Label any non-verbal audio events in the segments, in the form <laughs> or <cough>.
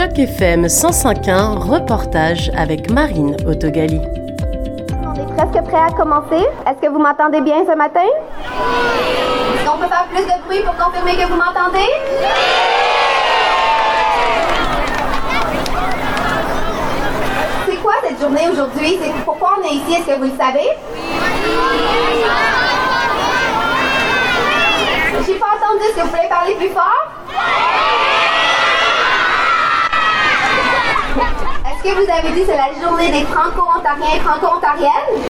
Choc FM 105.1, reportage avec Marine Autogali. On est presque prêt à commencer. Est-ce que vous m'entendez bien ce matin? Est-ce qu'on peut faire plus de bruit pour confirmer que vous m'entendez? C'est quoi cette journée aujourd'hui? C'est pourquoi on est ici? Est-ce que vous le savez? J'ai pas entendu. Est-ce que vous pouvez parler plus fort? Est-ce que vous avez dit c'est la journée des Franco-Ontariens et Franco-Ontariennes?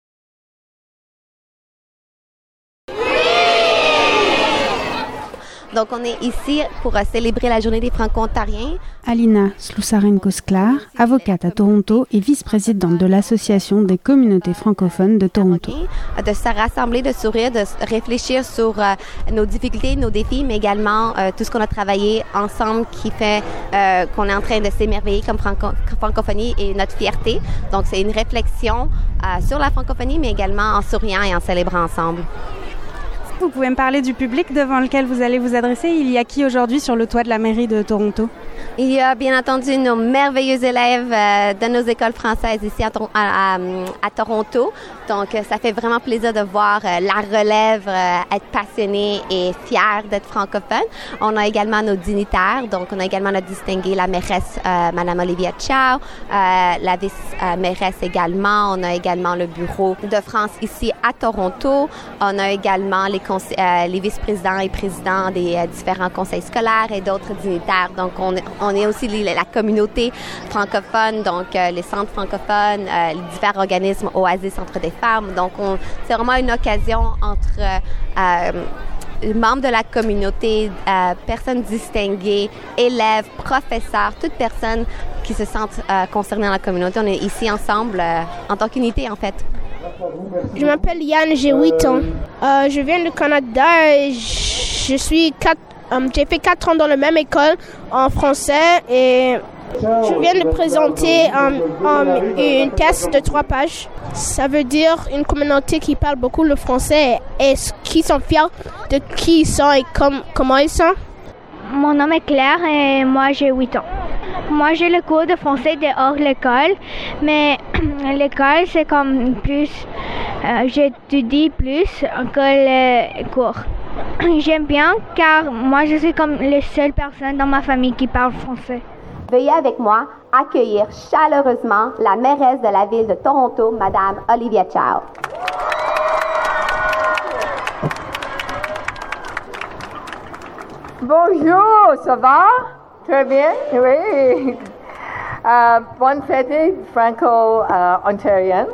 Donc, on est ici pour célébrer la journée des Franco-Ontariens. Alina Slusarenko-Sklar, avocate à Toronto et vice-présidente de l'Association des communautés francophones de Toronto. De se rassembler, de sourire, de réfléchir sur euh, nos difficultés, nos défis, mais également euh, tout ce qu'on a travaillé ensemble qui fait euh, qu'on est en train de s'émerveiller comme franco francophonie et notre fierté. Donc, c'est une réflexion sur la francophonie, mais également en souriant et en célébrant ensemble. Vous pouvez me parler du public devant lequel vous allez vous adresser. Il y a qui aujourd'hui sur le toit de la mairie de Toronto? Il y a bien entendu nos merveilleux élèves euh, de nos écoles françaises ici à, à, à, Toronto. Donc, euh, ça fait vraiment plaisir de voir euh, la relève être passionnée et fière d'être francophone. On a également nos dignitaires. Donc, on a également notre distinguée, la mairesse Madame Olivia Chow, la vice-mairesse également. On a également le bureau de France ici à Toronto. On a également les, les vice-présidents et présidents des différents conseils scolaires et d'autres dignitaires. Donc, on, on est aussi la communauté francophone, donc euh, les centres francophones, euh, les divers organismes Oasis Centre des Donc, c'est vraiment une occasion entre euh, membres de la communauté, personnes distinguées, élèves, professeurs, toutes personnes qui se sentent concernées dans la communauté. On est ici ensemble en tant qu'unité, en fait. Je m'appelle Yann, j'ai 8 ans. je viens du Canada et je suis 4 j'ai fait quatre ans dans la même école en français et je viens de présenter une thèse de trois pages. Ça veut dire une communauté qui parle beaucoup le français et qui sont fiers de qui ils sont et comment ils sont. Mon nom est Claire et moi j'ai 8 ans. Moi j'ai le cours de français dehors l'école, mais <clears throat> l'école c'est comme plus, euh, j'étudie plus que le cours. <clears throat> J'aime bien car moi je suis comme la seule personne dans ma famille qui parle français. Veuillez avec moi accueillir chaleureusement la mairesse de la ville de Toronto, Madame Olivia Chow. Bonjour, ça va? Très bien? Oui. Euh, bonne fête franco-ontarienne.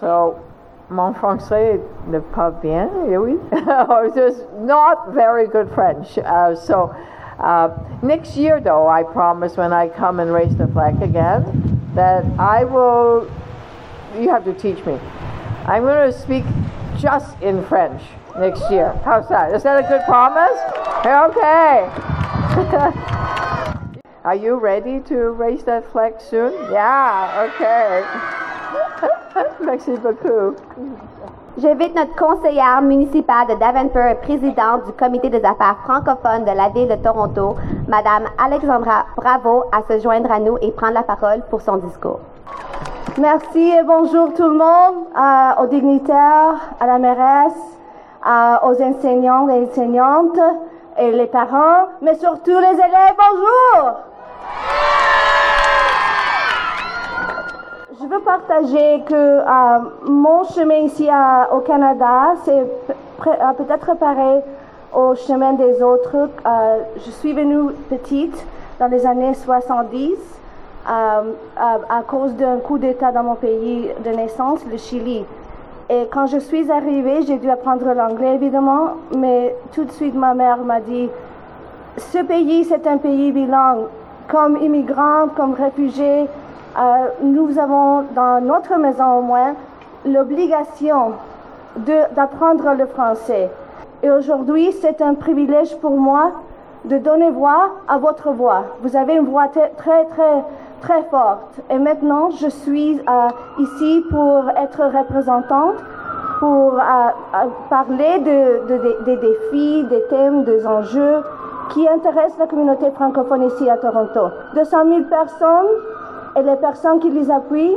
so, mon français n'est pas bien, oui. <laughs> Just not very good French. Uh, so uh, next year, though, I promise when I come and raise the flag again, that I will. You have to teach me. I'm going to speak just in French next year. How's that? Is that a good promise? Okay. <laughs> Are you ready to raise that flag soon? Yeah, okay. <laughs> Merci beaucoup. J'invite notre conseillère municipale de Davenport et présidente du comité des affaires francophones de la ville de Toronto, Madame Alexandra Bravo, à se joindre à nous et prendre la parole pour son discours. Merci et bonjour tout le monde, euh, aux dignitaires, à la mairesse, euh, aux enseignants et enseignantes et les parents, mais surtout les élèves. Bonjour! je veux partager que euh, mon chemin ici au Canada, c'est euh, peut-être pareil au chemin des autres. Euh, je suis venue petite dans les années 70 à, à, cause d'un coup d'État dans mon pays de naissance, le Chili. Et quand je suis arrivée, j'ai dû apprendre l'anglais évidemment, mais tout de suite ma mère m'a dit, ce pays c'est un pays bilingue. Comme immigrant, comme réfugié, euh, nous avons dans notre maison au moins l'obligation d'apprendre le français. Et aujourd'hui, c'est un privilège pour moi de donner voix à votre voix. Vous avez une voix très, très, très forte. Et maintenant, je suis euh, ici pour être représentante, pour euh, parler de, des défis, des thèmes, des enjeux qui intéressent la communauté francophone ici à Toronto. 200 000 personnes et les personnes qui les appuient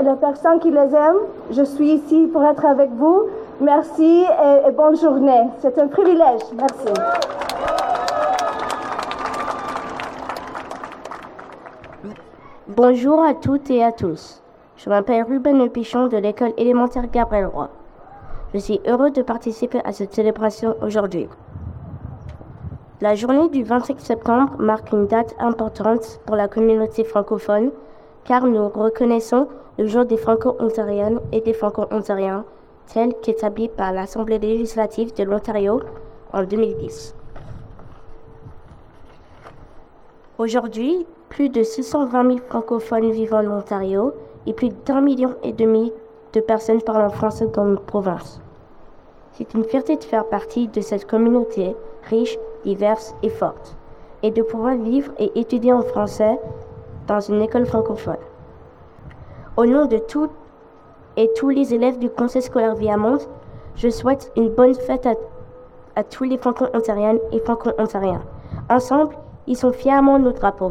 et les personnes qui les aiment. Je suis ici pour être avec vous. Merci et, bonne journée. C'est un privilège. Merci. Bonjour à toutes et à tous. Je m'appelle Ruben Pichon de l'école élémentaire Gabriel Roy. Je suis heureux de participer à cette célébration aujourd'hui. La journée du 25 septembre marque une date importante pour la communauté francophone car nous reconnaissons le jour des Franco-Ontariennes et des Franco-Ontariens tel qu'établi par l'Assemblée législative de l'Ontario en 2010. Aujourd'hui, plus de 620 000 francophones vivent en Ontario et plus d'un million et demi de personnes parlent français dans notre province. C'est une fierté de faire partie de cette communauté riche, diverse et forte, et de pouvoir vivre et étudier en français dans une école francophone. Au nom de toutes et tous les élèves du Conseil scolaire Viamonde, je souhaite une bonne fête à, à tous les franco-ontariennes et franco-ontariens. Ensemble, ils sont fièrement nos drapeaux.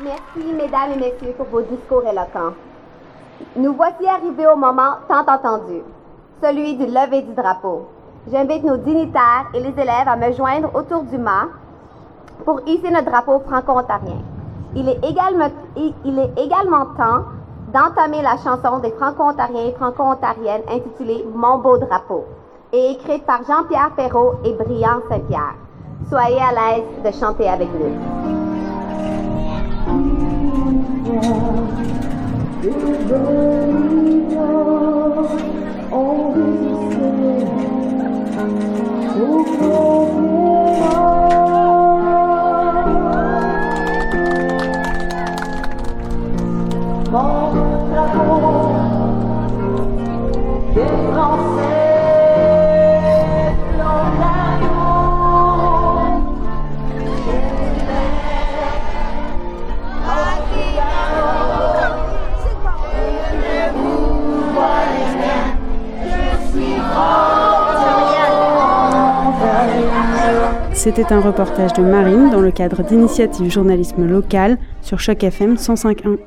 Merci, mesdames et messieurs, pour vos discours éloquents. Nous voici arrivés au moment tant attendu, celui du lever du drapeau. J'invite nos dignitaires et les élèves à me joindre autour du mât pour hisser notre drapeau franco-ontarien. Il est également, il est également temps d'entamer la chanson des franco-ontariens et franco-ontariennes intitulée Mon beau drapeau et écrite par Jean-Pierre Perrault et Brian Saint-Pierre. Soyez à l'aise de chanter avec nous. all C'était un reportage de Marine dans le cadre d'initiatives journalisme local sur Choc FM 105.1.